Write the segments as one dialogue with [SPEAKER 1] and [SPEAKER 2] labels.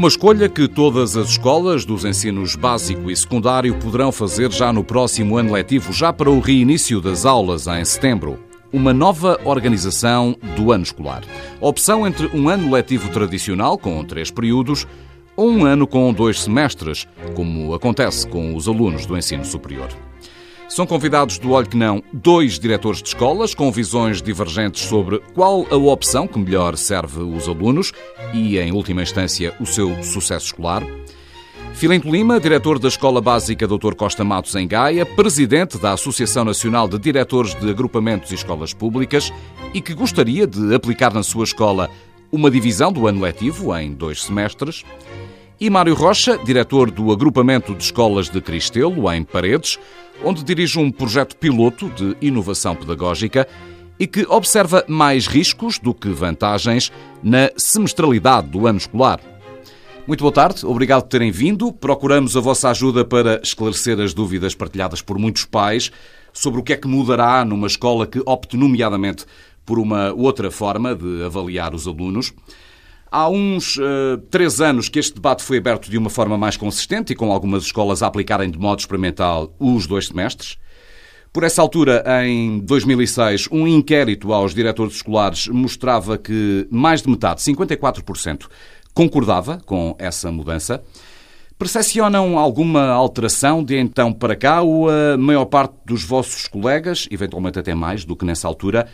[SPEAKER 1] Uma escolha que todas as escolas dos ensinos básico e secundário poderão fazer já no próximo ano letivo, já para o reinício das aulas em setembro. Uma nova organização do ano escolar. Opção entre um ano letivo tradicional, com três períodos, ou um ano com dois semestres, como acontece com os alunos do ensino superior. São convidados do Olho que Não dois diretores de escolas com visões divergentes sobre qual a opção que melhor serve os alunos e, em última instância, o seu sucesso escolar. Filinto Lima, diretor da Escola Básica Dr. Costa Matos em Gaia, presidente da Associação Nacional de Diretores de Agrupamentos e Escolas Públicas e que gostaria de aplicar na sua escola uma divisão do ano letivo em dois semestres. E Mário Rocha, diretor do Agrupamento de Escolas de Cristelo, em Paredes, onde dirige um projeto piloto de inovação pedagógica e que observa mais riscos do que vantagens na semestralidade do ano escolar. Muito boa tarde, obrigado por terem vindo. Procuramos a vossa ajuda para esclarecer as dúvidas partilhadas por muitos pais sobre o que é que mudará numa escola que opte, nomeadamente, por uma outra forma de avaliar os alunos. Há uns uh, três anos que este debate foi aberto de uma forma mais consistente e com algumas escolas a aplicarem de modo experimental os dois semestres. Por essa altura, em 2006, um inquérito aos diretores escolares mostrava que mais de metade, 54%, concordava com essa mudança. Percepcionam alguma alteração de então para cá ou a maior parte dos vossos colegas, eventualmente até mais do que nessa altura,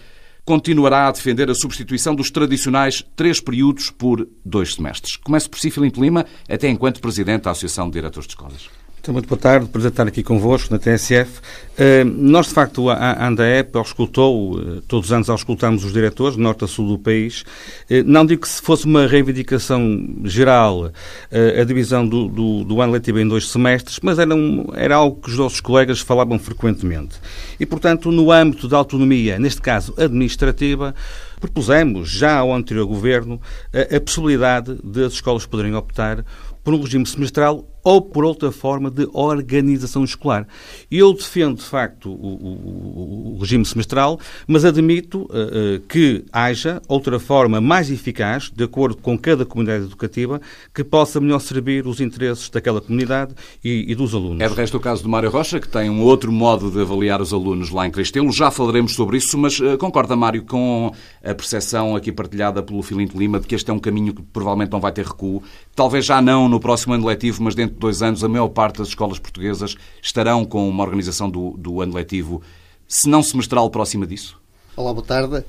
[SPEAKER 1] continuará a defender a substituição dos tradicionais três períodos por dois semestres. Começo por si, Filipe Lima, até enquanto Presidente da Associação de Diretores de Escolas.
[SPEAKER 2] Então, muito boa tarde, prazer estar aqui convosco na TSF. Uh, nós, de facto, a ANDAEP auscultou, uh, todos os anos auscultamos os diretores, norte a sul do país. Uh, não digo que se fosse uma reivindicação geral a divisão do, do, do, ano letivo em dois semestres, mas era, um, era algo que os nossos colegas falavam frequentemente. E, portanto, no âmbito da autonomia, neste caso administrativa, propusemos já ao anterior governo a, a possibilidade de as escolas poderem optar por um regime semestral ou por outra forma de organização escolar. Eu defendo, de facto, o, o, o regime semestral, mas admito uh, que haja outra forma mais eficaz, de acordo com cada comunidade educativa, que possa melhor servir os interesses daquela comunidade e, e dos alunos.
[SPEAKER 1] É de resto o caso do Mário Rocha, que tem um outro modo de avaliar os alunos lá em Cristelo. Já falaremos sobre isso, mas uh, concorda, Mário, com a percepção aqui partilhada pelo Filinto Lima de que este é um caminho que provavelmente não vai ter recuo, talvez já não no próximo ano letivo, mas dentro dois anos, a maior parte das escolas portuguesas estarão com uma organização do, do ano letivo, se não semestral, próxima disso?
[SPEAKER 3] Olá, boa tarde.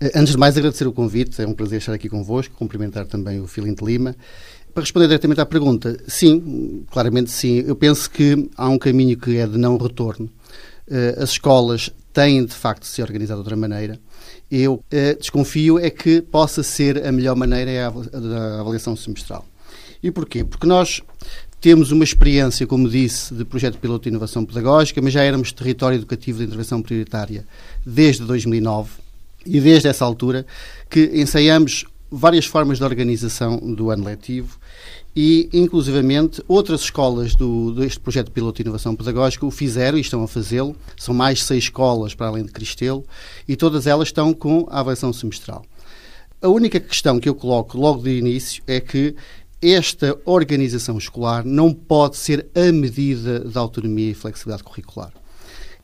[SPEAKER 3] Eh, antes de mais, agradecer o convite. É um prazer estar aqui convosco. Cumprimentar também o Filinto Lima. Para responder diretamente à pergunta, sim, claramente sim. Eu penso que há um caminho que é de não retorno. Eh, as escolas têm, de facto, de se organizar de outra maneira. Eu eh, desconfio é que possa ser a melhor maneira a avaliação semestral. E porquê? Porque nós temos uma experiência, como disse, de projeto piloto de inovação pedagógica, mas já éramos território educativo de intervenção prioritária desde 2009 e desde essa altura que ensaiamos várias formas de organização do ano letivo e, inclusivamente, outras escolas do, deste projeto piloto de inovação pedagógica o fizeram e estão a fazê-lo. São mais de seis escolas para além de Cristelo e todas elas estão com a avaliação semestral. A única questão que eu coloco logo de início é que esta organização escolar não pode ser a medida da autonomia e flexibilidade curricular.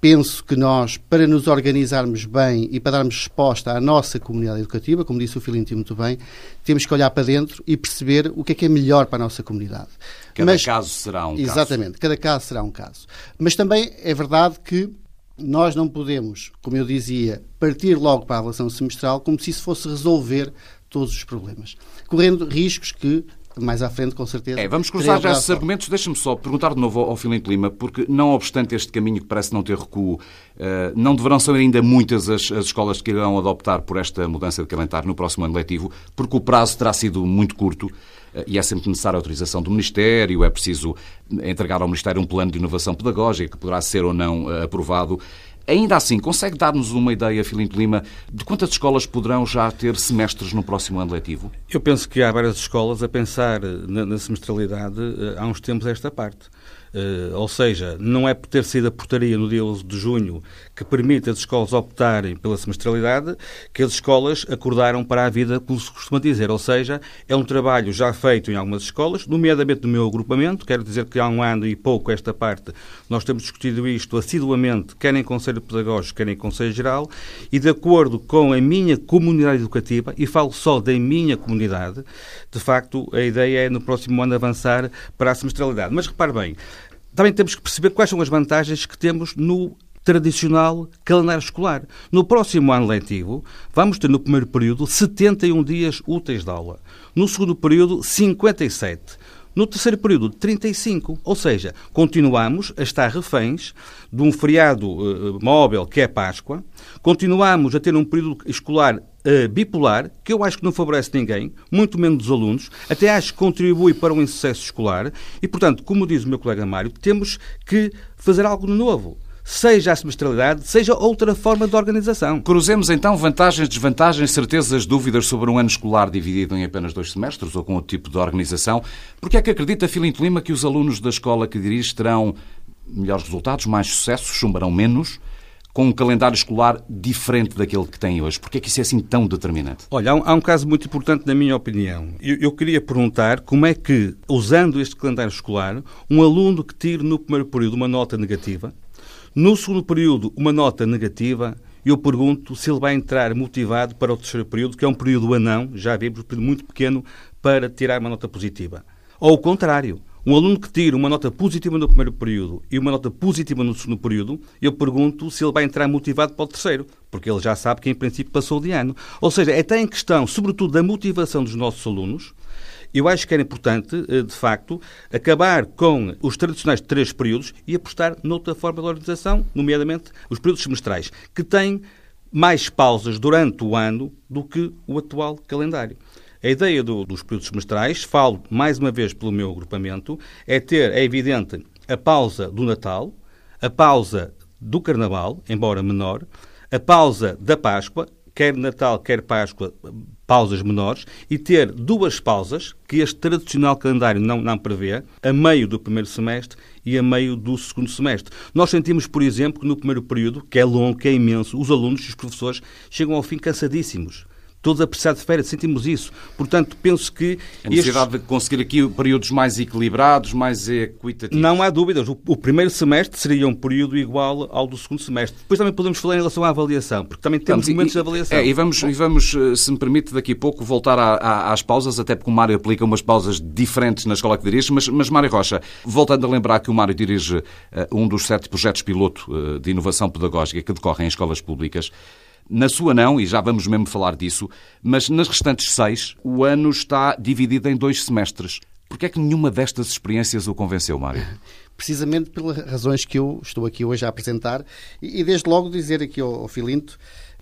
[SPEAKER 3] Penso que nós, para nos organizarmos bem e para darmos resposta à nossa comunidade educativa, como disse o Filinto muito bem, temos que olhar para dentro e perceber o que é que é melhor para a nossa comunidade.
[SPEAKER 1] Cada Mas, caso será um
[SPEAKER 3] exatamente, caso. Exatamente, cada caso será um caso. Mas também é verdade que nós não podemos, como eu dizia, partir logo para a avaliação semestral como se isso fosse resolver todos os problemas, correndo riscos que mais à frente, com certeza.
[SPEAKER 1] É, vamos cruzar já esses argumentos. Deixa-me só perguntar de novo ao Filipe Lima, porque não obstante este caminho que parece não ter recuo, eh, não deverão ser ainda muitas as, as escolas que irão adoptar por esta mudança de calendário no próximo ano letivo, porque o prazo terá sido muito curto eh, e é sempre necessária a autorização do Ministério, é preciso entregar ao Ministério um plano de inovação pedagógica que poderá ser ou não eh, aprovado. Ainda assim, consegue dar-nos uma ideia, Filipe Lima, de quantas escolas poderão já ter semestres no próximo ano letivo?
[SPEAKER 2] Eu penso que há várias escolas a pensar na, na semestralidade eh, há uns tempos esta parte. Uh, ou seja, não é por ter sido a portaria no dia 11 de junho que permite as escolas optarem pela semestralidade que as escolas acordaram para a vida, como se costuma dizer. Ou seja, é um trabalho já feito em algumas escolas, nomeadamente no meu agrupamento. Quero dizer que há um ano e pouco esta parte nós temos discutido isto assiduamente, quer em Conselho Pedagógico, quer em Conselho Geral, e de acordo com a minha comunidade educativa, e falo só da minha comunidade, de facto a ideia é no próximo ano avançar para a semestralidade. Mas repare bem, também temos que perceber quais são as vantagens que temos no tradicional calendário escolar. No próximo ano letivo, vamos ter no primeiro período 71 dias úteis de aula. No segundo período, 57. No terceiro período, 35. Ou seja, continuamos a estar reféns de um feriado uh, móvel que é Páscoa, continuamos a ter um período escolar uh, bipolar, que eu acho que não favorece ninguém, muito menos os alunos, até acho que contribui para um insucesso escolar e, portanto, como diz o meu colega Mário, temos que fazer algo de novo seja a semestralidade, seja outra forma de organização.
[SPEAKER 1] Cruzemos então vantagens, desvantagens, certezas, dúvidas sobre um ano escolar dividido em apenas dois semestres ou com outro tipo de organização. Porque é que acredita Filinto Lima que os alunos da escola que dirige terão melhores resultados, mais sucessos, chumbarão menos? com um calendário escolar diferente daquele que tem hoje? Porquê é que isso é assim tão determinante?
[SPEAKER 2] Olha, há um, há um caso muito importante na minha opinião. Eu, eu, queria perguntar como é que, usando este calendário escolar, um aluno que tire no primeiro período uma nota negativa, no segundo período, uma nota negativa. Eu pergunto se ele vai entrar motivado para o terceiro período, que é um período anão, já vimos, um período muito pequeno, para tirar uma nota positiva. Ou o contrário, um aluno que tira uma nota positiva no primeiro período e uma nota positiva no segundo período, eu pergunto se ele vai entrar motivado para o terceiro, porque ele já sabe que em princípio passou de ano. Ou seja, é até em questão, sobretudo, da motivação dos nossos alunos, eu acho que era importante, eh, de facto, acabar com os tradicionais três períodos e apostar noutra forma de organização, nomeadamente os períodos semestrais, que têm mais pausas durante o ano do que o atual calendário. A ideia do, dos períodos semestrais, falo mais uma vez pelo meu agrupamento, é ter, é evidente, a pausa do Natal, a pausa do Carnaval, embora menor, a pausa da Páscoa, quer Natal, quer Páscoa, pausas menores, e ter duas pausas, que este tradicional calendário não, não prevê, a meio do primeiro semestre e a meio do segundo semestre. Nós sentimos, por exemplo, que no primeiro período, que é longo, que é imenso, os alunos e os professores chegam ao fim cansadíssimos todos a precisar de férias, sentimos isso. Portanto, penso que.
[SPEAKER 1] A necessidade estes... de conseguir aqui períodos mais equilibrados, mais equitativos.
[SPEAKER 2] Não há dúvidas. O, o, primeiro semestre seria um período igual ao do segundo semestre. Depois também podemos falar em relação à avaliação, porque também temos momentos
[SPEAKER 1] e,
[SPEAKER 2] de avaliação.
[SPEAKER 1] É, e, vamos, e vamos, eh, se me permite, daqui a pouco voltar a, a, às pausas, até porque o Mário aplica umas pausas diferentes na escola que dirige, mas, mas Mário Rocha, voltando a lembrar que o Mário dirige uh, um dos sete projetos piloto uh, de inovação pedagógica que decorrem em escolas públicas. Na sua não, e já vamos mesmo falar disso, mas nas restantes seis, o ano está dividido em dois semestres. Por que é que nenhuma destas experiências o convenceu, Mário?
[SPEAKER 3] Precisamente pelas razões que eu estou aqui hoje a apresentar e, desde logo dizer aqui ao, ao Filinto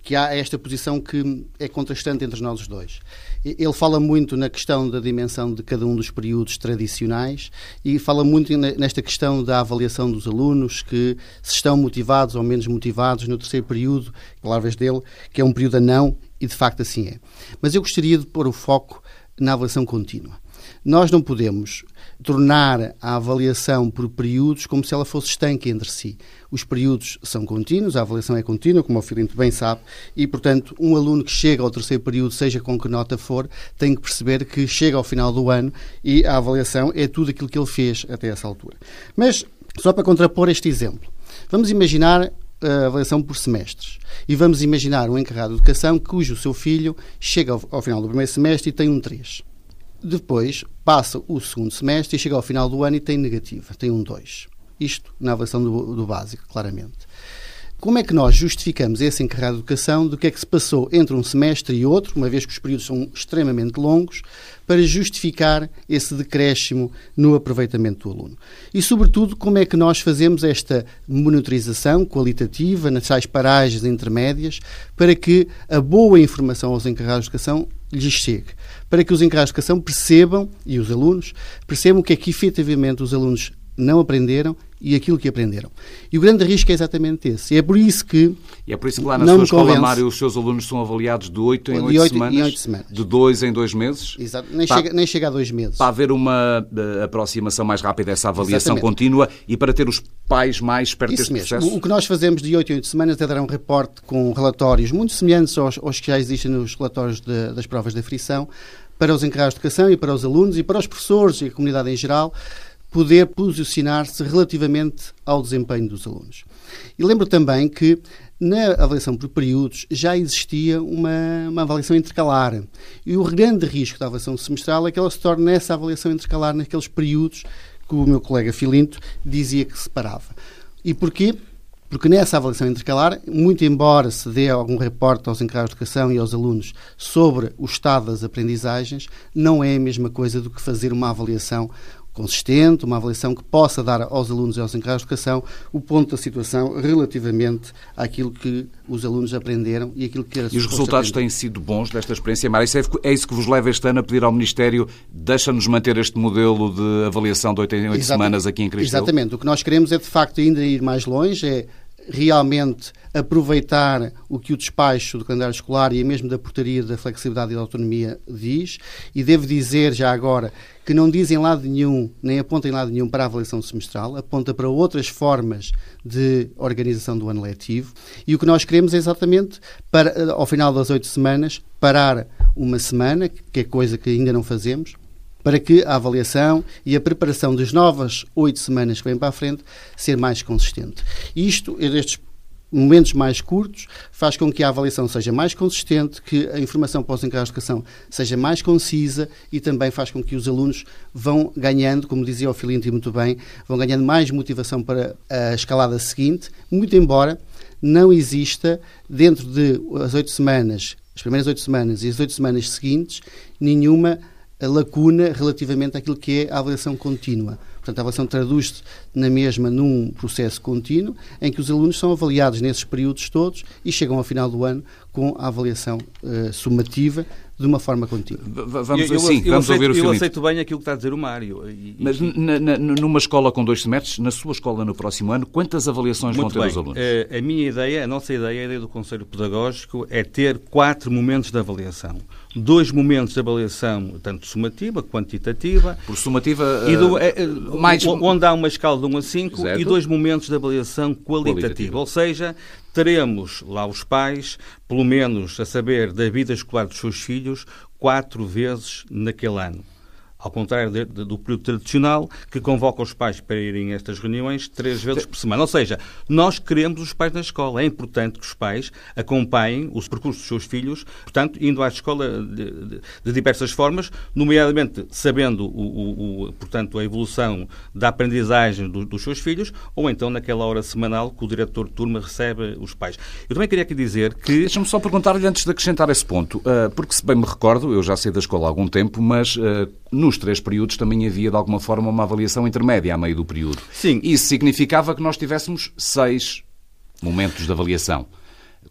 [SPEAKER 3] que há esta posição que é contrastante entre nós os dois. Ele fala muito na questão da dimensão de cada um dos períodos tradicionais e fala muito nesta questão da avaliação dos alunos, que se estão motivados ou menos motivados no terceiro período, palavras dele, que é um período a não, e de facto assim é. Mas eu gostaria de pôr o foco na avaliação contínua. Nós não podemos tornar a avaliação por períodos como se ela fosse estanque entre si. Os períodos são contínuos, a avaliação é contínua, como o Filinto bem sabe, e, portanto, um aluno que chega ao terceiro período, seja com que nota for, tem que perceber que chega ao final do ano e a avaliação é tudo aquilo que ele fez até essa altura. Mas, só para contrapor este exemplo, vamos imaginar a avaliação por semestres. E vamos imaginar um encarregado de educação cujo seu filho chega ao, ao final do primeiro semestre e tem um 3. Depois passa o segundo semestre e chega ao final do ano e tem negativa, tem um 2. Isto na avaliação do, do básico, claramente. Como é que nós justificamos esse encarregado de educação do que é que se passou entre um semestre e outro, uma vez que os períodos são extremamente longos, para justificar esse decréscimo no aproveitamento do aluno? E, sobretudo, como é que nós fazemos esta monitorização qualitativa nas tais paragens intermédias para que a boa informação aos encarregados de educação lhes chegue? Para que os encarregados de educação percebam, e os alunos, percebam o que é que efetivamente os alunos não aprenderam e aquilo que aprenderam. E o grande risco é exatamente esse. E é por isso que.
[SPEAKER 1] E é por isso que lá na sua escola, convence. Mário, os seus alunos são avaliados de 8 em 8, 8, semanas, em 8 semanas. De 2 em 2 meses.
[SPEAKER 3] Exato. Nem, para, chega, nem chega a 2 meses.
[SPEAKER 1] Para haver uma uh, aproximação mais rápida dessa avaliação exatamente. contínua e para ter os pais mais perto isso deste mesmo. processo.
[SPEAKER 3] O que nós fazemos de 8 em 8 semanas é dar um reporte com relatórios muito semelhantes aos, aos que já existem nos relatórios de, das provas de aflição para os encarregados de educação e para os alunos e para os professores e a comunidade em geral poder posicionar-se relativamente ao desempenho dos alunos. E lembro também que na avaliação por períodos já existia uma, uma, avaliação intercalar. E o grande risco da avaliação semestral é que ela se torne nessa avaliação intercalar naqueles períodos que o meu colega Filinto dizia que separava. E porquê? Porque nessa avaliação intercalar, muito embora se dê algum reporte aos encargos de educação e aos alunos sobre o estado das aprendizagens, não é a mesma coisa do que fazer uma avaliação consistente, uma avaliação que possa dar aos alunos e aos encargos de educação o ponto da situação relativamente àquilo que os alunos aprenderam e aquilo que
[SPEAKER 1] E os resultados aprender. têm sido bons desta experiência, Mara? Isso é, é, isso que vos leva este ano a pedir ao Ministério deixa-nos manter este modelo de avaliação de 8 em 8 semanas aqui em Cristão?
[SPEAKER 3] Exatamente. O que nós queremos é, de facto, ainda ir mais longe, é realmente aproveitar o que o despacho do calendário escolar e mesmo da portaria da flexibilidade e da autonomia diz, e devo dizer já agora que não dizem lado nenhum, nem apontam lado nenhum para a avaliação semestral, aponta para outras formas de organização do ano letivo, e o que nós queremos é exatamente, para, ao final das oito semanas, parar uma semana, que é coisa que ainda não fazemos, para que a avaliação e a preparação das novas oito semanas que vêm para a frente ser mais consistente. Isto, estes momentos mais curtos, faz com que a avaliação seja mais consistente, que a informação educação seja mais concisa e também faz com que os alunos vão ganhando, como dizia o Filinto muito bem, vão ganhando mais motivação para a escalada seguinte, muito embora não exista, dentro de as oito semanas, as primeiras oito semanas e as oito semanas seguintes, nenhuma lacuna relativamente àquilo que é a avaliação contínua. Portanto, a avaliação traduz-se na mesma num processo contínuo em que os alunos são avaliados nesses períodos todos e chegam ao final do ano com a avaliação uh, sumativa de uma forma contínua.
[SPEAKER 1] Vamos, eu, sim, eu, vamos
[SPEAKER 2] aceito,
[SPEAKER 1] ouvir o
[SPEAKER 2] Filipe. Eu aceito bem aquilo que está a dizer o Mário.
[SPEAKER 1] E, Mas na, na, numa escola com dois semestres, na sua escola no próximo ano, quantas avaliações vão ter
[SPEAKER 2] bem.
[SPEAKER 1] os alunos?
[SPEAKER 2] A, eh, a minha ideia, a nossa ideia, a ideia do Conselho Pedagógico é ter quatro momentos de avaliação dois momentos de avaliação, tanto sumativa, quantitativa.
[SPEAKER 1] Por sumativa, e do, é, mais...
[SPEAKER 2] onde há uma escala de 1 a 5 certo. e dois momentos de avaliação qualitativa. qualitativa. Ou seja, teremos lá os pais, pelo menos a saber da vida escolar dos seus filhos, quatro vezes naquele ano ao contrário de, de, do período tradicional, que convoca os pais para irem a estas reuniões três vezes por semana. Ou seja, nós queremos os pais na escola. É importante que os pais acompanhem os percursos dos seus filhos, portanto, indo à escola de, de diversas formas, nomeadamente sabendo o, o, o, portanto, a evolução da aprendizagem do, dos seus filhos, ou então naquela hora semanal que o diretor de turma recebe os pais. Eu também queria aqui dizer que...
[SPEAKER 1] Deixa-me só perguntar-lhe antes de acrescentar esse ponto, uh, porque se bem me recordo, eu já saí da escola há algum tempo, mas uh, nos três períodos também havia, de alguma forma, uma avaliação intermédia a meio do período.
[SPEAKER 2] Sim.
[SPEAKER 1] Isso significava que nós tivéssemos seis momentos de avaliação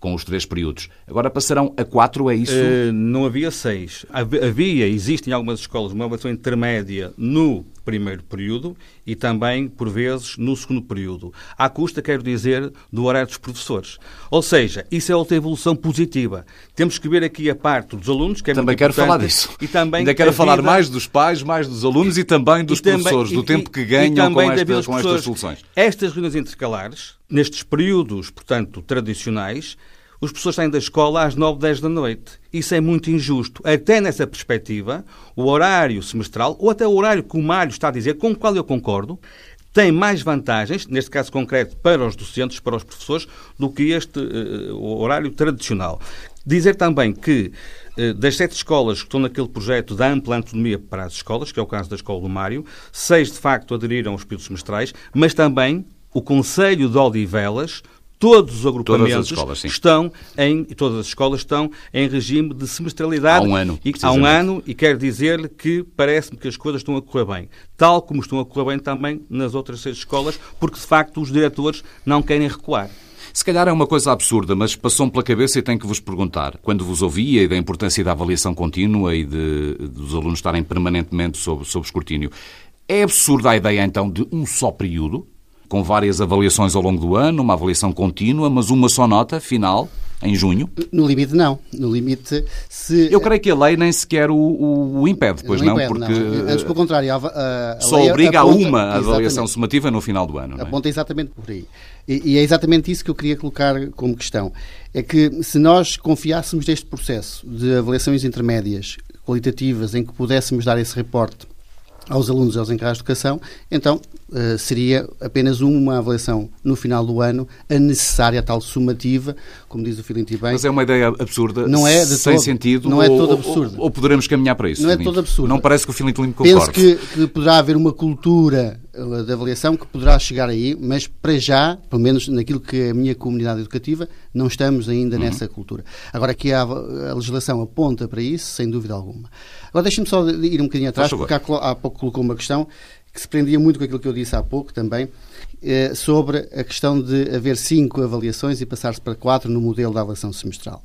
[SPEAKER 1] com os três períodos. Agora passarão a quatro, é isso? Uh,
[SPEAKER 2] não havia seis. Havia, existe em algumas escolas, uma avaliação intermédia no primeiro período e também, por vezes, no segundo período. À custa, quero dizer, do horário dos professores. Ou seja, isso é outra evolução positiva. Temos que ver aqui a parte dos alunos, que é
[SPEAKER 1] Também quero falar disso. E também Ainda quero falar vida... mais dos pais, mais dos alunos e também dos e professores, também, do tempo que ganham com, esta, com estas soluções.
[SPEAKER 2] Estas reuniões intercalares, nestes períodos, portanto, tradicionais, os professores saem da escola às 9, 10 da noite. Isso é muito injusto. Até nessa perspectiva, o horário semestral, ou até o horário que o Mário está a dizer, com o qual eu concordo, tem mais vantagens, neste caso concreto, para os docentes, para os professores, do que este uh, horário tradicional. Dizer também que uh, das sete escolas que estão naquele projeto da ampla autonomia para as escolas, que é o caso da escola do Mário, seis de facto aderiram aos períodos semestrais, mas também o Conselho de Odivelas todos os agrupamentos escolas, estão em todas as escolas estão em regime de semestralidade.
[SPEAKER 1] Há um ano
[SPEAKER 2] e, há um ano e quero dizer-lhe que parece-me que as coisas estão a correr bem. Tal como estão a correr bem também nas outras seis escolas porque de facto os diretores não querem recuar.
[SPEAKER 1] Se calhar é uma coisa absurda, mas passou-me pela cabeça e tenho que vos perguntar. Quando vos ouvia e da importância da avaliação contínua e de, dos alunos estarem permanentemente sob, sob escrutínio, é absurda a ideia então de um só período? Com várias avaliações ao longo do ano, uma avaliação contínua, mas uma só nota final? em junho?
[SPEAKER 3] No limite, não. No limite, se...
[SPEAKER 1] Eu creio que a lei nem sequer o, o, o impede, pois não?
[SPEAKER 3] Impede,
[SPEAKER 1] porque
[SPEAKER 3] não. Antes, pelo contrário, a, a,
[SPEAKER 1] a só obriga aponta, a uma avaliação sumativa no final do ano.
[SPEAKER 3] É? Aponta exatamente por aí. E, e, é exatamente isso que eu queria colocar como questão. É que se nós confiássemos deste processo de avaliações intermédias qualitativas em que pudéssemos dar esse reporte aos alunos e aos encarregados de educação, então uh, seria apenas uma avaliação no final do ano, a necessária, tal sumativa, como diz o Filinti bem.
[SPEAKER 1] Mas é uma ideia absurda,
[SPEAKER 3] não é
[SPEAKER 1] sem
[SPEAKER 3] todo,
[SPEAKER 1] sentido,
[SPEAKER 3] não
[SPEAKER 1] é
[SPEAKER 3] todo absurdo.
[SPEAKER 1] Ou, ou, poderemos caminhar para isso?
[SPEAKER 3] Não é todo absurdo.
[SPEAKER 1] Não parece que o Filinti Limpo concorde.
[SPEAKER 3] Penso que, que poderá haver uma cultura eh, de avaliação que poderá chegar aí, mas para já, pelo menos naquilo que é a minha comunidade educativa, não estamos ainda uhum. nessa cultura. Agora, aqui a, a legislação aponta para isso, sem dúvida alguma. Agora, deixe-me só ir um bocadinho atrás, porque há, há pouco colocou uma questão que se prendia muito com aquilo que eu disse há pouco também, eh, sobre a questão de haver cinco avaliações e passar-se para quatro no modelo da avaliação semestral.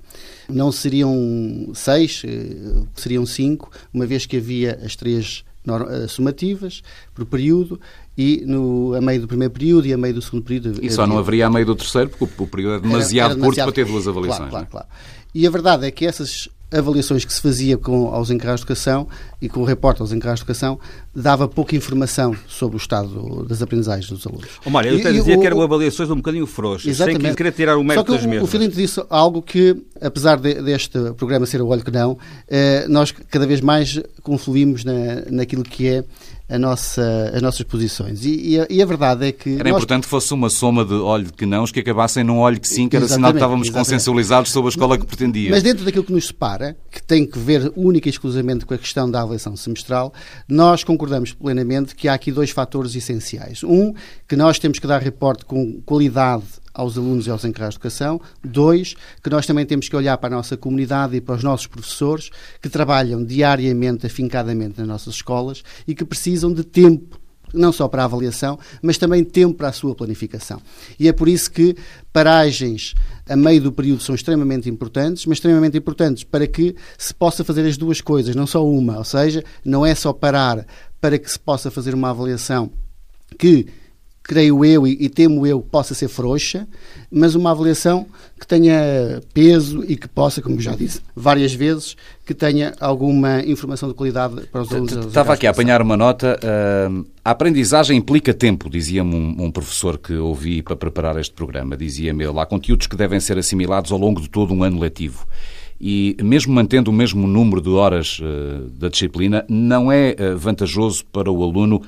[SPEAKER 3] Não seriam seis, eh, seriam cinco, uma vez que havia as três eh, sumativas por período e no, a meio do primeiro período e a meio do segundo período.
[SPEAKER 1] E só não haveria a meio do terceiro, porque o período é demasiado, era, era demasiado curto para ter duas avaliações.
[SPEAKER 3] Claro, claro, claro. E a verdade é que essas avaliações que se fazia com, aos encarregados de educação e com o repórter aos encarregados de educação dava pouca informação sobre o estado das aprendizagens dos alunos.
[SPEAKER 2] Oh, Mário, eu até dizia o, que eram avaliações um bocadinho frouxas, exatamente. sem querer tirar o mérito das mesmas.
[SPEAKER 3] O Filinto disse algo que, apesar de, deste programa ser o olho que não, eh, nós cada vez mais confluímos na, naquilo que é a nossa, as nossas posições. E, e, a, e, a, verdade é que.
[SPEAKER 1] Era nós... importante que fosse uma soma de olho que não, que acabassem num olho que sim, que era sinal que estávamos exatamente. consensualizados sobre a escola que pretendia.
[SPEAKER 3] Mas dentro daquilo que nos separa, que tem que ver única e exclusivamente com a questão da avaliação semestral, nós concordamos plenamente que há aqui dois fatores essenciais. Um, que nós temos que dar reporte com qualidade aos alunos e aos encarregados de educação. Dois, que nós também temos que olhar para a nossa comunidade e para os nossos professores que trabalham diariamente, afincadamente nas nossas escolas e que precisam de tempo não só para a avaliação, mas também tempo para a sua planificação. E é por isso que paragens a meio do período são extremamente importantes, mas extremamente importantes para que se possa fazer as duas coisas, não só uma. Ou seja, não é só parar para que se possa fazer uma avaliação que creio eu e, e temo eu, possa ser frouxa, mas uma avaliação que tenha peso e que possa, como já disse várias vezes, que tenha alguma informação de qualidade para os alunos.
[SPEAKER 1] Estava aqui a apanhar uma nota. Uh, a aprendizagem implica tempo, dizia-me um, um, professor que ouvi para preparar este programa. Dizia-me ele, há conteúdos que devem ser assimilados ao longo de todo um ano letivo e mesmo mantendo o mesmo número de horas uh, da disciplina, não é uh, vantajoso para o aluno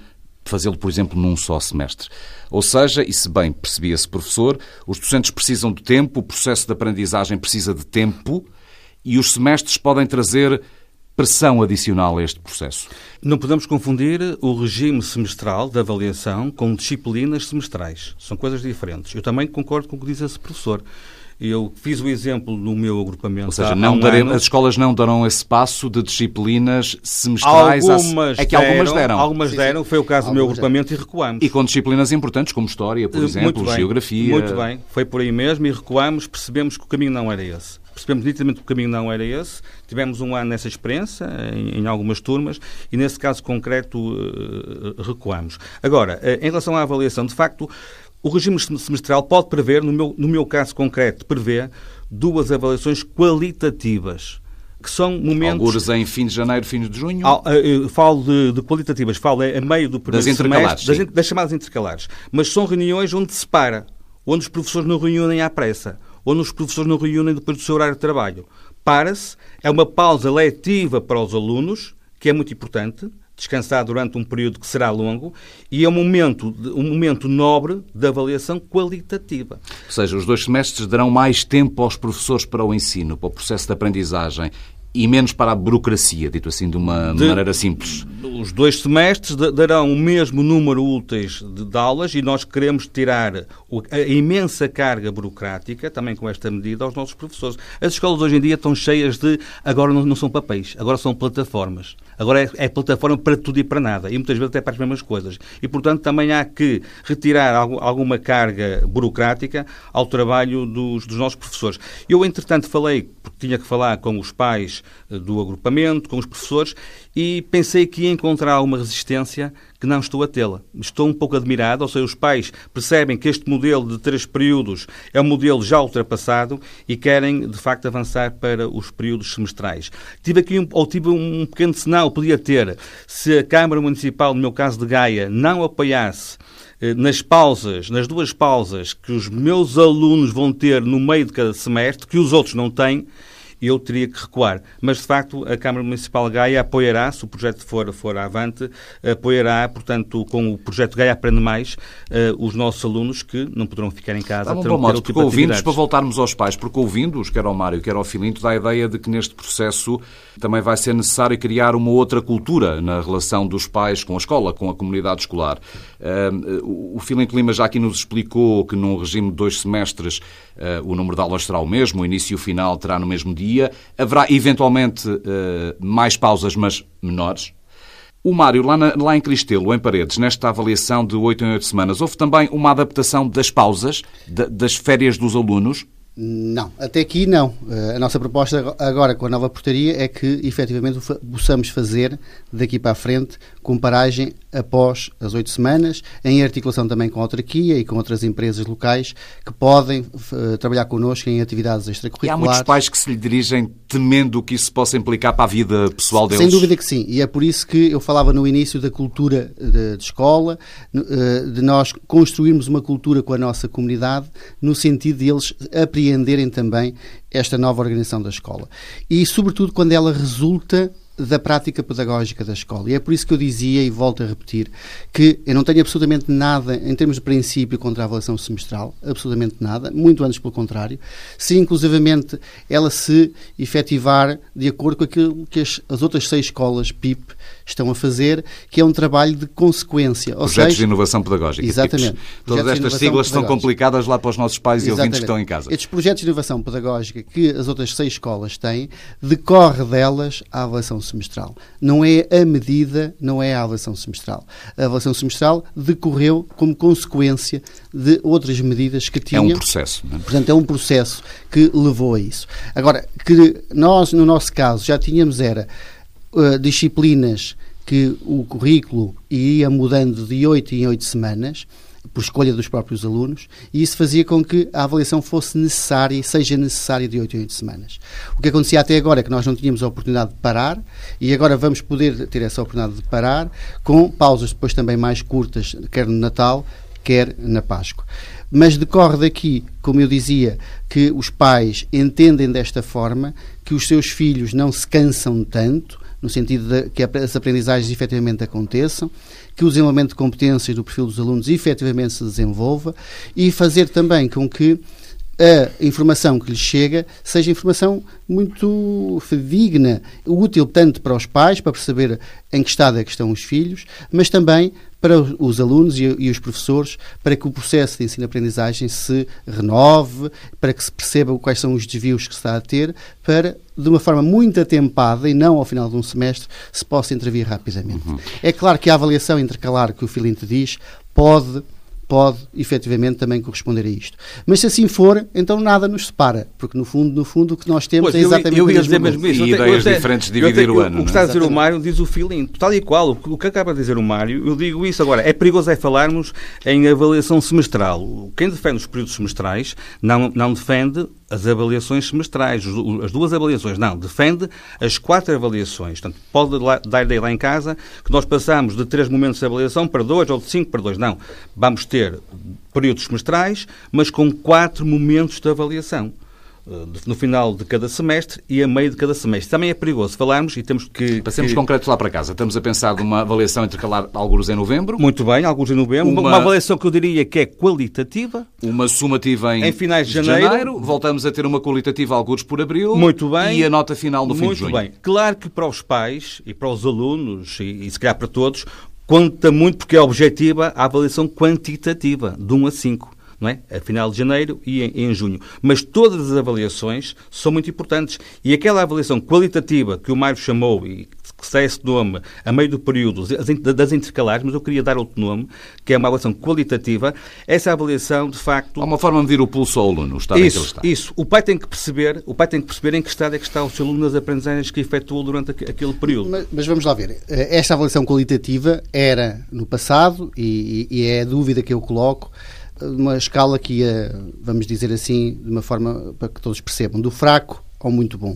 [SPEAKER 1] fazê-lo, por exemplo, num só semestre. Ou seja, e se bem percebia esse professor, os docentes precisam de tempo, o processo de aprendizagem precisa de tempo e os semestres podem trazer pressão adicional a este processo.
[SPEAKER 2] Não podemos confundir o regime semestral de avaliação com disciplinas semestrais. São coisas diferentes. Eu também concordo com o que diz esse professor. Eu fiz o exemplo no meu agrupamento. Ou
[SPEAKER 1] seja, não um as escolas não darão esse passo de disciplinas semestrais.
[SPEAKER 2] Algumas é que deram, algumas deram. Algumas sim, deram, foi o caso do meu agrupamento deram. e recuamos.
[SPEAKER 1] E com disciplinas importantes como História, por exemplo, muito bem, Geografia.
[SPEAKER 2] Muito bem, foi por aí mesmo e recuamos, percebemos que o caminho não era esse percebemos nitidamente que o caminho não era esse. Tivemos um ano nessa experiência, em, em algumas turmas, e nesse caso concreto uh, recuamos. Agora, uh, em relação à avaliação, de facto, o regime semestral pode prever, no meu, no meu caso concreto, prevê duas avaliações qualitativas que são momentos...
[SPEAKER 1] Alguns em fim de janeiro, fim de junho?
[SPEAKER 2] Eu falo de, de qualitativas, falo a meio do primeiro das semestre, das, das, chamadas intercalares. Mas são reuniões onde se para, onde os professores não reúnem à pressa, onde os professores não reúnem depois do seu horário de trabalho. Para-se, é uma pausa letiva para os alunos, que é muito importante, descansar durante um período que será longo e é um momento, um momento nobre de avaliação qualitativa.
[SPEAKER 1] Ou seja, os dois semestres darão mais tempo aos professores para o ensino, para o processo de aprendizagem e menos para a burocracia, dito assim de uma de, maneira simples.
[SPEAKER 2] Os dois semestres darão o mesmo número úteis de, de aulas e nós queremos tirar a imensa carga burocrática, também com esta medida, aos nossos professores. As escolas hoje em dia estão cheias de. Agora não, não são papéis, agora são plataformas. Agora é, é, plataforma para tudo e para nada, e muitas vezes até para as mesmas coisas. E, portanto, também há que retirar alguma carga burocrática ao trabalho dos, dos nossos professores. Eu, entretanto, falei, porque tinha que falar com os pais do agrupamento, com os professores, e pensei que ia encontrar alguma resistência que não estou a tê-la. Estou um pouco admirado, ou seja, os pais percebem que este modelo de três períodos é um modelo já ultrapassado e querem, de facto, avançar para os períodos semestrais. Tive aqui, um, ou tive um pequeno sinal, podia ter, se a Câmara Municipal, no meu caso de Gaia, não apoiasse eh, nas pausas, nas duas pausas que os meus alunos vão ter no meio de cada semestre, que os outros não têm, eu teria que recuar. Mas, de facto, a Câmara Municipal Gaia apoiará, se o projeto for, for avante, apoiará, portanto, com o projeto Gaia Aprende Mais, uh, os nossos alunos que não poderão ficar em casa.
[SPEAKER 1] Tá bom, bom modo, tipo porque ouvindo para voltarmos aos pais, porque ouvindo-os, quer ao Mário, quer ao Filinto, dá a ideia de que neste processo também vai ser necessário criar uma outra cultura na relação dos pais com a escola, com a comunidade escolar. Uh, o Filinto Lima já aqui nos explicou que num regime de dois semestres uh, o número de aulas será o mesmo, o início e o final terá no mesmo dia, dia. Haverá eventualmente uh, mais pausas, mas menores. O Mário, lá, na, lá em Cristelo, em Paredes, nesta avaliação de 8 em 8 semanas, houve também uma adaptação das pausas, de, das férias dos alunos?
[SPEAKER 3] Não, até aqui não. Eh, a nossa proposta agora com a nova portaria é que efetivamente possamos fazer daqui para a frente com paragem após as oito semanas, em articulação também com a autarquia e com outras empresas locais que podem uh, trabalhar connosco em atividades extracurriculares.
[SPEAKER 1] E há muitos pais que se lhe dirigem temendo que isso possa implicar para a vida pessoal deles?
[SPEAKER 3] Sem dúvida que sim, e é por isso que eu falava no início da cultura de, de escola, uh, de nós construirmos uma cultura com a nossa comunidade, no sentido de eles apreenderem também esta nova organização da escola. E, sobretudo, quando ela resulta da prática pedagógica da escola. E é por isso que eu dizia, e volto a repetir, que eu não tenho absolutamente nada, em termos de princípio, contra a avaliação semestral, absolutamente nada, muito antes pelo contrário, se inclusivamente ela se efetivar de acordo com aquilo que as, as outras seis escolas PIP estão a fazer, que é um trabalho de consequência.
[SPEAKER 1] Projetos seja, de inovação pedagógica.
[SPEAKER 3] Exatamente.
[SPEAKER 1] Todas estas siglas são complicadas lá para os nossos pais exatamente. e ouvintes que estão em casa.
[SPEAKER 3] Estes projetos de inovação pedagógica que as outras seis escolas têm, decorre delas a avaliação semestral. Não é a medida, não é a avaliação semestral. A avaliação semestral decorreu como consequência de outras medidas que tinham.
[SPEAKER 1] É um processo. Não é?
[SPEAKER 3] Portanto, é um processo que levou a isso. Agora, que nós, no nosso caso, já tínhamos era uh, disciplinas que o currículo ia mudando de oito em oito semanas, por escolha dos próprios alunos, e isso fazia com que a avaliação fosse necessária seja necessária de 8 em 8 semanas. O que acontecia até agora é que nós não tínhamos a oportunidade de parar, e agora vamos poder ter essa oportunidade de parar, com pausas depois também mais curtas, quer no Natal, quer na Páscoa. Mas decorre daqui, como eu dizia, que os pais entendem desta forma, que os seus filhos não se cansam tanto, no sentido de que as aprendizagens efetivamente aconteçam, que o desenvolvimento de competências do perfil dos alunos efetivamente se desenvolva e fazer também com que a informação que lhes chega seja informação muito digna, útil tanto para os pais, para perceber em que estado é que estão os filhos, mas também para os alunos e, os professores, para que o processo de ensino-aprendizagem se renove, para que se perceba quais são os desvios que se está a ter, para, de uma forma muito atempada e não ao final de um semestre, se possa intervir rapidamente. Uhum. É claro que a avaliação intercalar que o Filinto diz pode pode efetivamente também corresponder a isto. Mas se assim for, então nada nos separa, porque no fundo, no fundo o que nós temos
[SPEAKER 1] pois,
[SPEAKER 3] é exatamente
[SPEAKER 1] eu, eu ia dizer mesmo isso. E ideias diferentes de dividir o ano.
[SPEAKER 2] O que está a dizer o Mário diz o feeling, tal e qual. O que acaba de dizer o Mário, eu digo isso agora. É perigoso é falarmos em avaliação semestral. Quem defende os períodos semestrais não, não defende as avaliações semestrais, as duas avaliações. Não, defende as quatro avaliações. Portanto, pode dar ideia lá em casa que nós passamos de três momentos de avaliação para dois ou de cinco para dois. Não. Vamos ter períodos semestrais, mas com quatro momentos de avaliação. Eh, no final de cada semestre e a meio de cada semestre. Também é perigoso falarmos e temos que...
[SPEAKER 1] Passemos
[SPEAKER 2] que...
[SPEAKER 1] concretos lá para casa. Estamos a pensar numa avaliação intercalar alguns em novembro.
[SPEAKER 2] Muito bem, alguns em novembro. Uma... uma, avaliação que eu diria que é qualitativa.
[SPEAKER 1] Uma sumativa em,
[SPEAKER 2] em finais de janeiro. janeiro.
[SPEAKER 1] Voltamos a ter uma qualitativa alguns por abril.
[SPEAKER 2] Muito bem.
[SPEAKER 1] E a nota final no fim
[SPEAKER 2] Muito
[SPEAKER 1] de junho.
[SPEAKER 2] Muito bem. Claro que para os pais e para os alunos e, e se calhar para todos, conta muito porque é objetiva a avaliação quantitativa, de 1 a 5 não é? A final de janeiro e em, em junho. Mas todas as avaliações são muito importantes. E aquela avaliação qualitativa que o Mário chamou e que sai esse nome a meio do período das intercalares, mas eu queria dar outro nome, que é uma avaliação qualitativa. Essa avaliação, de facto...
[SPEAKER 1] Há uma forma de medir o pulso ao aluno, o estado
[SPEAKER 2] isso,
[SPEAKER 1] em que ele está.
[SPEAKER 2] Isso. O pai tem que perceber, o pai tem que perceber em que estado é que está o seu aluno nas aprendizagens que efetuou durante aquele período.
[SPEAKER 3] Mas, mas vamos lá ver. Eh, esta avaliação qualitativa era no passado e, e é a dúvida que eu coloco uma escala que ia, vamos dizer assim, de uma forma para que todos percebam, do fraco ao muito bom.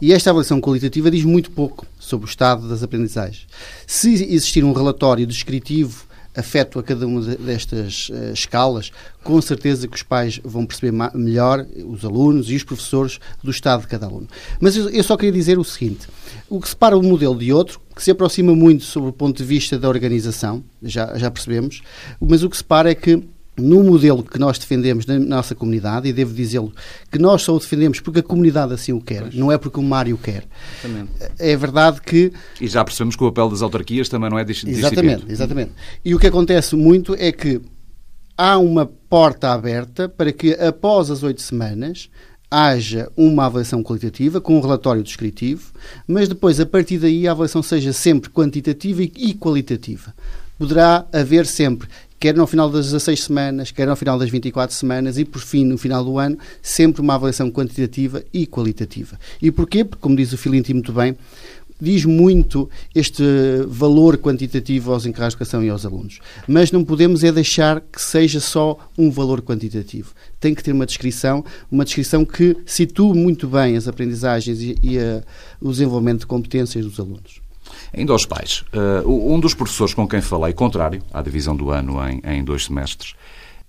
[SPEAKER 3] E esta avaliação qualitativa diz muito pouco sobre o estado das aprendizagens. Se existir um relatório descritivo afeto a cada uma destas uh, escalas, com certeza que os pais vão perceber melhor, os alunos e os professores, do estado de cada aluno. Mas eu, eu só queria dizer o seguinte: o que separa um modelo de outro, que se aproxima muito sobre o ponto de vista da organização, já, já percebemos, mas o que separa é que no modelo que nós defendemos na nossa comunidade, e devo dizê-lo que nós só o defendemos porque a comunidade assim o quer, pois. não é porque o Mário quer. Exatamente. É verdade que.
[SPEAKER 1] E já percebemos que o papel das autarquias também não é deste
[SPEAKER 3] Exatamente, exatamente. E o que acontece muito é que há uma porta aberta para que após as oito semanas haja uma avaliação qualitativa com um relatório descritivo, mas depois, a partir daí, a avaliação seja sempre quantitativa e qualitativa. Poderá haver sempre quer no final das 16 semanas, quer no final das 24 semanas e, por fim, no final do ano, sempre uma avaliação quantitativa e qualitativa. E porquê? Porque, como diz o Filinti muito bem, diz muito este valor quantitativo aos encargos de educação e aos alunos. Mas não podemos é deixar que seja só um valor quantitativo. Tem que ter uma descrição, uma descrição que situe muito bem as aprendizagens e, e a, o desenvolvimento de competências dos alunos.
[SPEAKER 1] Ainda aos pais, uh, um dos professores com quem falei, contrário à divisão do ano em, em dois semestres,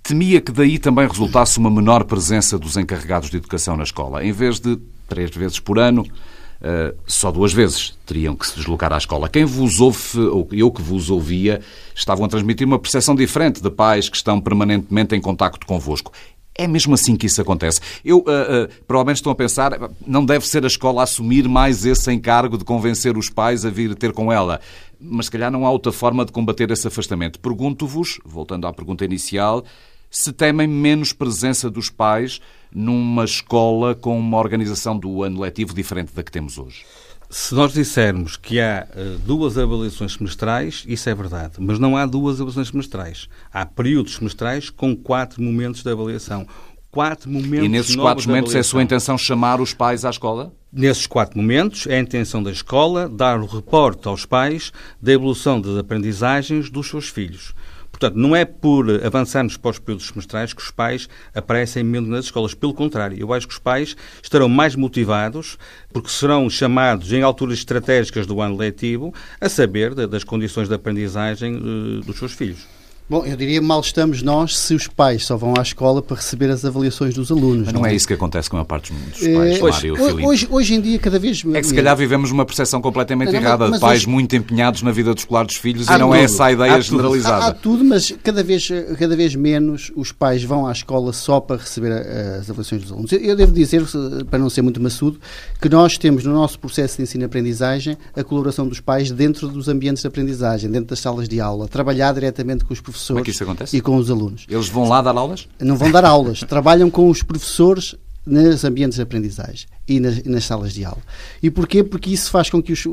[SPEAKER 1] temia que daí também resultasse uma menor presença dos encarregados de educação na escola. Em vez de três vezes por ano, uh, só duas vezes teriam que se deslocar à escola. Quem vos ouve, ou eu que vos ouvia, estavam a transmitir uma percepção diferente de pais que estão permanentemente em contacto convosco. É mesmo assim que isso acontece. Eu, uh, uh, provavelmente estão a pensar, não deve ser a escola assumir mais esse encargo de convencer os pais a vir ter com ela. Mas se calhar não há outra forma de combater esse afastamento. Pergunto-vos, voltando à pergunta inicial, se temem menos presença dos pais numa escola com uma organização do ano letivo diferente da que temos hoje.
[SPEAKER 2] Se nós dissermos que há uh, duas avaliações semestrais, isso é verdade. Mas não há duas avaliações semestrais. Há períodos semestrais com quatro momentos de avaliação. Quatro momentos
[SPEAKER 1] E nesses quatro momentos é a sua intenção chamar os pais à escola?
[SPEAKER 2] Nesses quatro momentos é a intenção da escola dar o reporte aos pais da evolução das aprendizagens dos seus filhos. Portanto, não é por avançarmos para os períodos semestrais que os pais aparecem menos nas escolas. Pelo contrário, eu acho que os pais estarão mais motivados porque serão chamados em alturas estratégicas do ano letivo a saber das condições de aprendizagem eh, dos seus filhos.
[SPEAKER 3] Bom, eu diria mal estamos nós se os pais só vão à escola para receber as avaliações dos alunos.
[SPEAKER 1] Mas não, não é? é isso que acontece com a parte dos pais, é,
[SPEAKER 3] Mário hoje, hoje, hoje em dia, cada vez...
[SPEAKER 1] É que se calhar vivemos uma percepção completamente não, errada de pais hoje... muito empenhados na vida escolar dos filhos há e não tudo, é essa a ideia generalizada.
[SPEAKER 3] Há, há, tudo, mas cada vez, cada vez menos os pais vão à escola só para receber as avaliações dos alunos. Eu, eu devo dizer, para não ser muito maçudo, que nós temos no nosso processo de ensino-aprendizagem a colaboração dos pais dentro dos ambientes de aprendizagem, dentro das salas de aula, trabalhar diretamente com os professores. Como
[SPEAKER 1] é que isso acontece?
[SPEAKER 3] e com os alunos.
[SPEAKER 1] Eles vão lá dar aulas?
[SPEAKER 3] Não vão dar aulas, trabalham com os professores nos ambientes de aprendizagem e nas, nas, salas de aula. E porquê? Porque isso faz com que os,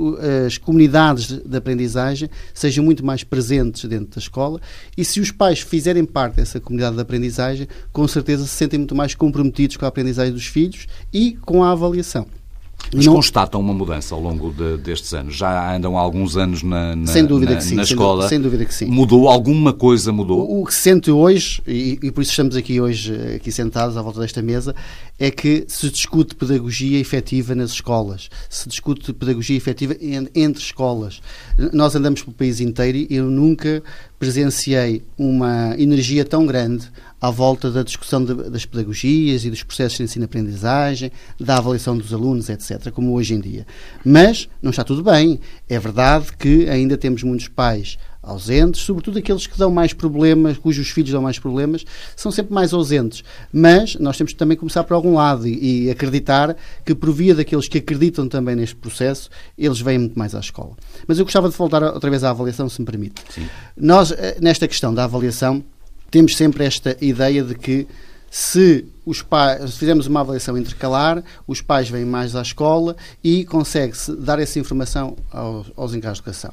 [SPEAKER 3] as comunidades de, de, aprendizagem sejam muito mais presentes dentro da escola e se os pais fizerem parte dessa comunidade de aprendizagem, com certeza se sentem muito mais comprometidos com a aprendizagem dos filhos e com a avaliação.
[SPEAKER 1] Mas não... constatam uma mudança ao longo de, destes anos? Já andam há alguns anos na, na,
[SPEAKER 3] sem dúvida
[SPEAKER 1] na,
[SPEAKER 3] que sim,
[SPEAKER 1] na escola.
[SPEAKER 3] Sem dúvida que sim.
[SPEAKER 1] Mudou? Alguma coisa mudou?
[SPEAKER 3] O, o que se sente hoje, e, e, por isso estamos aqui hoje aqui sentados à volta desta mesa, é que se discute pedagogia efetiva nas escolas. Se discute pedagogia efetiva entre escolas. Nós andamos pelo país inteiro e eu nunca presenciei uma energia tão grande à volta da discussão de, das pedagogias e dos processos de ensino-aprendizagem, da avaliação dos alunos, etc., como hoje em dia. Mas não está tudo bem. É verdade que ainda temos muitos pais ausentes, sobretudo aqueles que dão mais problemas, cujos filhos dão mais problemas, são sempre mais ausentes. Mas nós temos que também começar por algum lado e, e acreditar que, por via daqueles que acreditam também neste processo, eles vêm muito mais à escola. Mas eu gostava de voltar outra vez à avaliação, se me permite. Sim. Nós, eh, nesta questão da avaliação, temos sempre esta ideia de que se os pais, se fizermos uma avaliação intercalar, os pais vêm mais à escola e consegue-se dar essa informação aos, aos encargos de educação.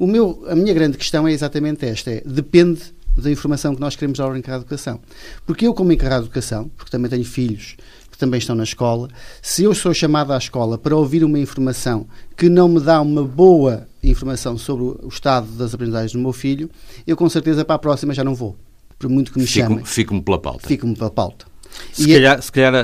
[SPEAKER 3] O meu, a minha grande questão é exatamente esta: é, depende da informação que nós queremos dar ao encargado de educação. Porque eu, como encargado de educação, porque também tenho filhos que também estão na escola, se eu sou chamado à escola para ouvir uma informação que não me dá uma boa informação sobre o estado das aprendizagens do meu filho, eu com certeza para a próxima já não vou por muito que me
[SPEAKER 1] fico,
[SPEAKER 3] chamem.
[SPEAKER 1] Fico-me pela pauta.
[SPEAKER 3] Fico-me pela pauta.
[SPEAKER 2] Se, calhar, se calhar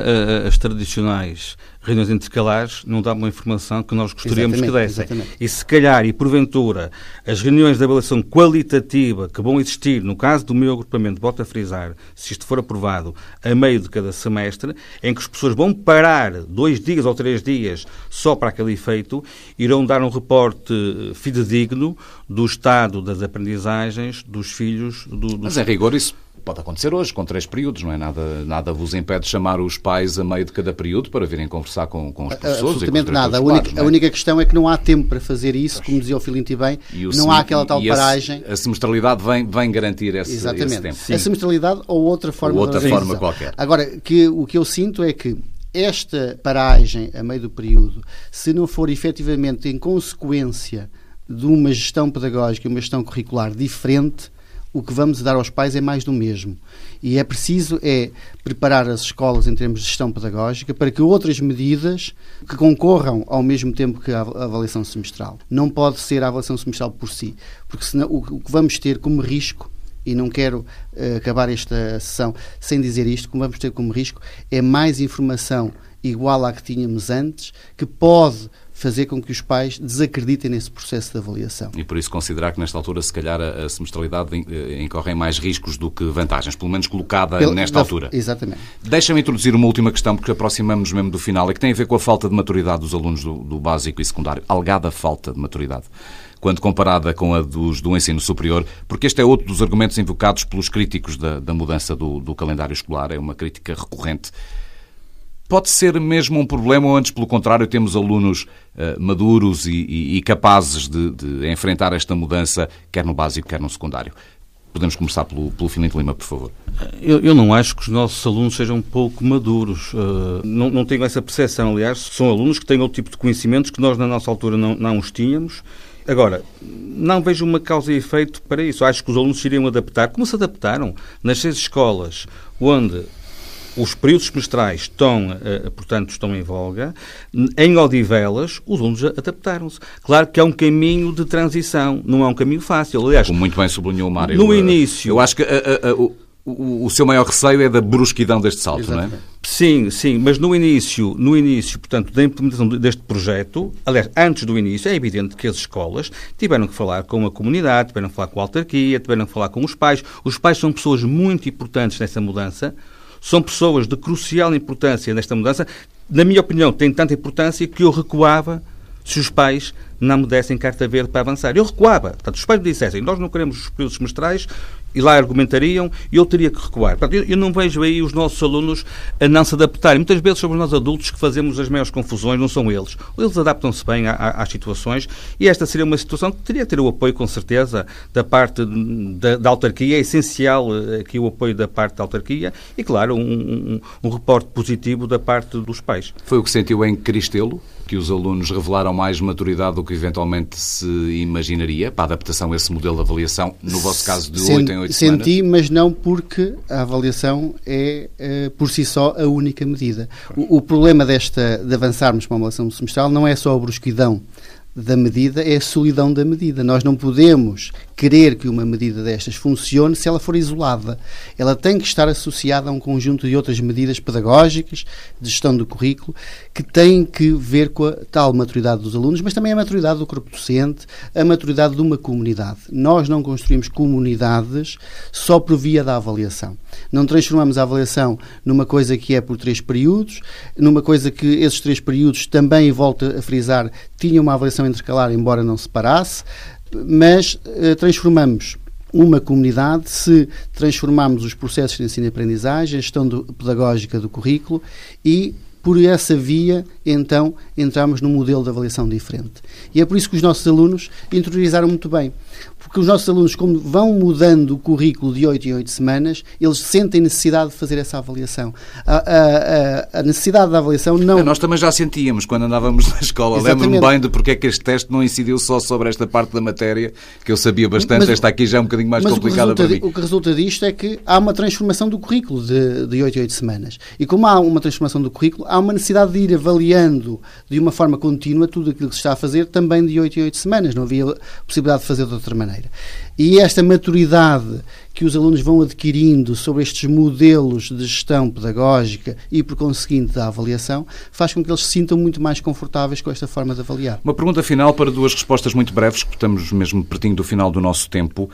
[SPEAKER 2] as tradicionais reuniões intercalares não dão uma informação que nós gostaríamos que dessem. Exatamente. E se calhar, e porventura, as reuniões de avaliação qualitativa que vão existir, no caso do meu agrupamento, volto a frisar, se isto for aprovado, a meio de cada semestre, em que as pessoas vão parar dois dias ou três dias só para aquele efeito, irão dar um reporte fidedigno do estado das aprendizagens dos filhos do, dos...
[SPEAKER 1] Mas, em rigor, isso pode acontecer hoje, com três períodos, não é? Nada, nada vos impede de chamar os pais a meio de cada período para virem conversar com, com os professores
[SPEAKER 3] Absolutamente
[SPEAKER 1] e com
[SPEAKER 3] nada. A única, a única questão é que não há tempo para fazer isso, como dizia o Filinti bem, não há aquela tal paragem.
[SPEAKER 1] A, a semestralidade vem, vem garantir esse,
[SPEAKER 3] Exatamente.
[SPEAKER 1] esse tempo.
[SPEAKER 3] Sim. A semestralidade ou outra forma
[SPEAKER 1] ou outra
[SPEAKER 3] de
[SPEAKER 1] forma qualquer.
[SPEAKER 3] Agora, que, o que eu sinto é que esta paragem a meio do período, se não for efetivamente em consequência de uma gestão pedagógica e uma gestão curricular diferente, o que vamos dar aos pais é mais do mesmo. E é preciso é preparar as escolas em termos de gestão pedagógica para que outras medidas que concorram ao mesmo tempo que a avaliação semestral. Não pode ser a avaliação semestral por si, porque senão o que vamos ter como risco e não quero uh, acabar esta sessão sem dizer isto, como vamos ter como risco é mais informação igual à que tínhamos antes, que pode fazer com que os pais desacreditem nesse processo de avaliação.
[SPEAKER 1] E por isso considerar que nesta altura, se calhar, a semestralidade eh, incorre em mais riscos do que vantagens, pelo menos colocada Pela, nesta da, altura.
[SPEAKER 3] Exatamente.
[SPEAKER 1] Deixa-me introduzir uma última questão, porque aproximamos mesmo do final, e que tem a ver com a falta de maturidade dos alunos do, do básico e secundário. Algada falta de maturidade quando comparada com a dos do ensino superior, porque este é outro dos argumentos invocados pelos críticos da, da mudança do, do calendário escolar, é uma crítica recorrente Pode ser mesmo um problema ou antes, pelo contrário, temos alunos uh, maduros e, e, e capazes de, de, enfrentar esta mudança, quer no básico, quer no secundário? Podemos começar pelo, pelo Lima, por favor.
[SPEAKER 2] Eu, eu, não acho que os nossos alunos sejam um pouco maduros. Uh, não, não tenho essa percepção. Aliás, são alunos que têm outro tipo de conhecimentos que nós, na nossa altura, não, não os tínhamos. Agora, não vejo uma causa e efeito para isso. Acho que os alunos iriam adaptar, como se adaptaram nas seis escolas onde os períodos semestrais estão, eh, portanto, estão em voga. Em Odivelas, os alunos adaptaram-se. Claro que é um caminho de transição, não é um caminho fácil. Aliás,
[SPEAKER 1] Como muito bem sublinhou o Mário.
[SPEAKER 2] No início...
[SPEAKER 1] Eu acho que a, a, a, o, o, seu maior receio é da brusquidão deste salto, Exatamente. não é?
[SPEAKER 2] Sim, sim, mas no início, no início, portanto, da implementação deste projeto, aliás, antes do início, é evidente que as escolas tiveram que falar com a comunidade, tiveram que falar com a autarquia, tiveram que falar com os pais. Os pais são pessoas muito importantes nessa mudança, são pessoas de crucial importância nesta mudança. Na minha opinião, tem tanta importância que eu recuava se os pais não me dessem carta verde para avançar. Eu recuava. Portanto, os pais me dissessem, nós não queremos os períodos semestrais, e lá argumentariam e eu teria que recuar. Portanto, eu, não vejo aí os nossos alunos a não se adaptarem. Muitas vezes somos nós adultos que fazemos as maiores confusões, não são eles. Eles adaptam-se bem às situações e esta seria uma situação que teria que ter o apoio, com certeza, da parte da, da autarquia. É essencial eh, aqui o apoio da parte da autarquia e, claro, um, um, um reporte positivo da parte dos pais.
[SPEAKER 1] Foi o que sentiu em Cristelo? Que os alunos revelaram mais maturidade do que eventualmente se imaginaria para a adaptação a esse modelo de avaliação, no vosso caso de 8 em 8
[SPEAKER 3] semanas? Senti, mas não porque a avaliação é, é por si só a única medida. O, o, problema desta, de avançarmos para uma avaliação semestral não é só a brusquidão da medida é a solidão da medida. Nós não podemos querer que uma medida destas funcione se ela for isolada. Ela tem que estar associada a um conjunto de outras medidas pedagógicas, de gestão do currículo, que têm que ver com a tal maturidade dos alunos, mas também a maturidade do corpo docente, a maturidade de uma comunidade. Nós não construímos comunidades só por via da avaliação. Não transformamos a avaliação numa coisa que é por três períodos, numa coisa que esses três períodos também, volto a frisar, tinham uma avaliação intercalar, embora não se parasse, mas eh, transformamos uma comunidade se transformarmos os processos de ensino e aprendizagem, a gestão do, pedagógica do currículo e por essa via então entramos num modelo de avaliação diferente. E é por isso que os nossos alunos interiorizaram muito bem porque os nossos alunos, como vão mudando o currículo de 8 em 8 semanas, eles sentem necessidade de fazer essa avaliação. A, a, a necessidade da avaliação não.
[SPEAKER 1] Nós também já sentíamos quando andávamos na escola. Lembro-me bem de porque é que este teste não incidiu só sobre esta parte da matéria, que eu sabia bastante. Mas, esta aqui já é um bocadinho mais complicada
[SPEAKER 3] para
[SPEAKER 1] mim.
[SPEAKER 3] O que resulta disto é que há uma transformação do currículo de, de 8 em 8 semanas. E como há uma transformação do currículo, há uma necessidade de ir avaliando de uma forma contínua tudo aquilo que se está a fazer também de 8 em 8 semanas. Não havia possibilidade de fazer de outra maneira. E esta maturidade que os alunos vão adquirindo sobre estes modelos de gestão pedagógica e, por conseguinte, da avaliação, faz com que eles se sintam muito mais confortáveis com esta forma de avaliar.
[SPEAKER 1] Uma pergunta final para duas respostas muito breves, porque estamos mesmo pertinho do final do nosso tempo.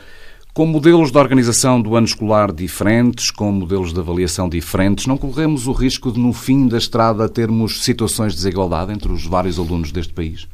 [SPEAKER 1] Com modelos de organização do ano escolar diferentes, com modelos de avaliação diferentes, não corremos o risco de, no fim da estrada, termos situações de desigualdade entre os vários alunos deste país?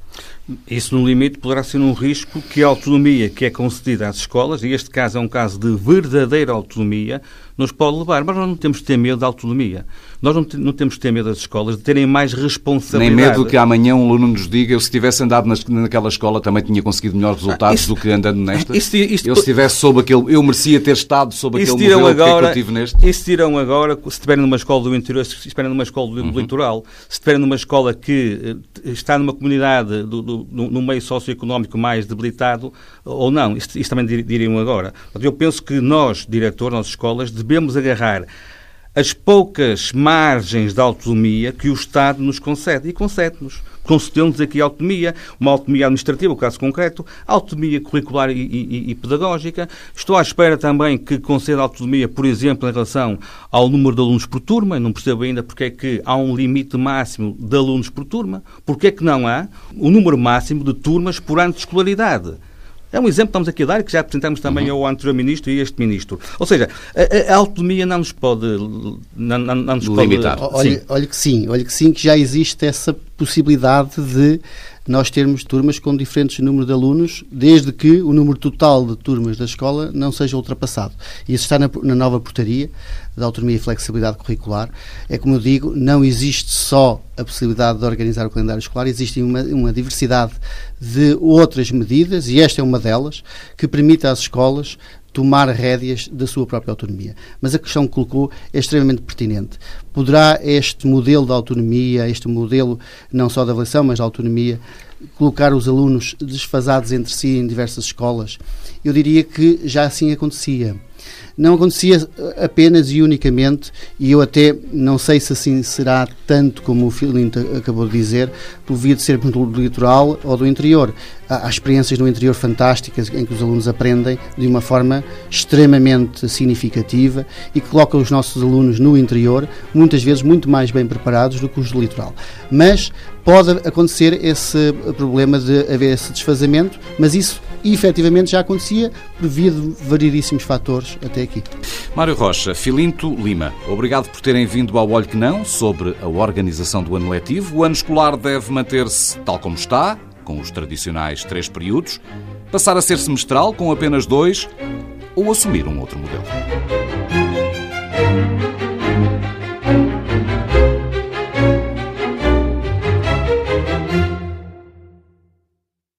[SPEAKER 2] Isso, no limite, poderá ser um risco que a autonomia que é concedida às escolas, e este caso é um caso de verdadeira autonomia, nos pode levar. Mas nós não temos de ter medo da autonomia. Nós não, não temos de ter medo das escolas de terem mais responsabilidade.
[SPEAKER 1] Nem medo que amanhã um aluno nos diga eu se tivesse andado nas, naquela escola também tinha conseguido melhores resultados ah, do que andando nesta. Isto, isto, eu se tivesse sob aquele... Eu merecia ter estado sob aquele modelo agora, que, é que eu tive neste.
[SPEAKER 2] Isso dirão agora, se estiverem numa escola do interior, se estiverem numa escola do uhum. litoral, se estiverem numa escola que eh, está numa comunidade, do, do, num meio socioeconómico mais debilitado, ou não. Isto, isto também diriam agora. Eu penso que nós, diretores, nas escolas, devemos agarrar as poucas margens de autonomia que o Estado nos concede. E concede-nos. Concedeu-nos aqui autonomia, uma autonomia administrativa, o caso concreto, autonomia curricular e, e, e, pedagógica. Estou à espera também que conceda autonomia, por exemplo, em relação ao número de alunos por turma. Não percebo ainda porque é que há um limite máximo de alunos por turma. Porque é que não há o número máximo de turmas por ano de escolaridade. É um exemplo que estamos aqui a dar, que já apresentamos também uhum. ao anterior ministro e a este ministro. Ou seja, a, a autonomia não nos pode, não, não, não nos
[SPEAKER 1] limitar.
[SPEAKER 3] Pode, olha, olha que sim, olha que sim, que já existe essa possibilidade de nós termos turmas com diferentes números de alunos, desde que o número total de turmas da escola não seja ultrapassado. Isso está na, na nova portaria da autonomia e flexibilidade curricular. É como eu digo, não existe só a possibilidade de organizar o calendário escolar, existe uma, uma diversidade de outras medidas, e esta é uma delas, que permite às escolas tomar rédeas da sua própria autonomia. Mas a questão que colocou é extremamente pertinente. Poderá este modelo de autonomia, este modelo não só da avaliação, mas da autonomia, colocar os alunos desfasados entre si em diversas escolas? Eu diria que já assim acontecia não acontecia apenas e unicamente, e eu até não sei se assim será tanto como o Filinto acabou de dizer, por via de ser do litoral ou do interior. Há, experiências no interior fantásticas em que os alunos aprendem de uma forma extremamente significativa e que colocam os nossos alunos no interior, muitas vezes muito mais bem preparados do que os do litoral. Mas pode acontecer esse problema de haver esse desfazamento, mas isso efetivamente já acontecia por via de variedíssimos fatores até aqui.
[SPEAKER 1] Mário Rocha, Filinto Lima, obrigado por terem vindo ao Olho que Não sobre a organização do ano letivo. O ano escolar deve manter-se tal como está, com os tradicionais três períodos, passar a ser semestral com apenas dois ou assumir um outro modelo.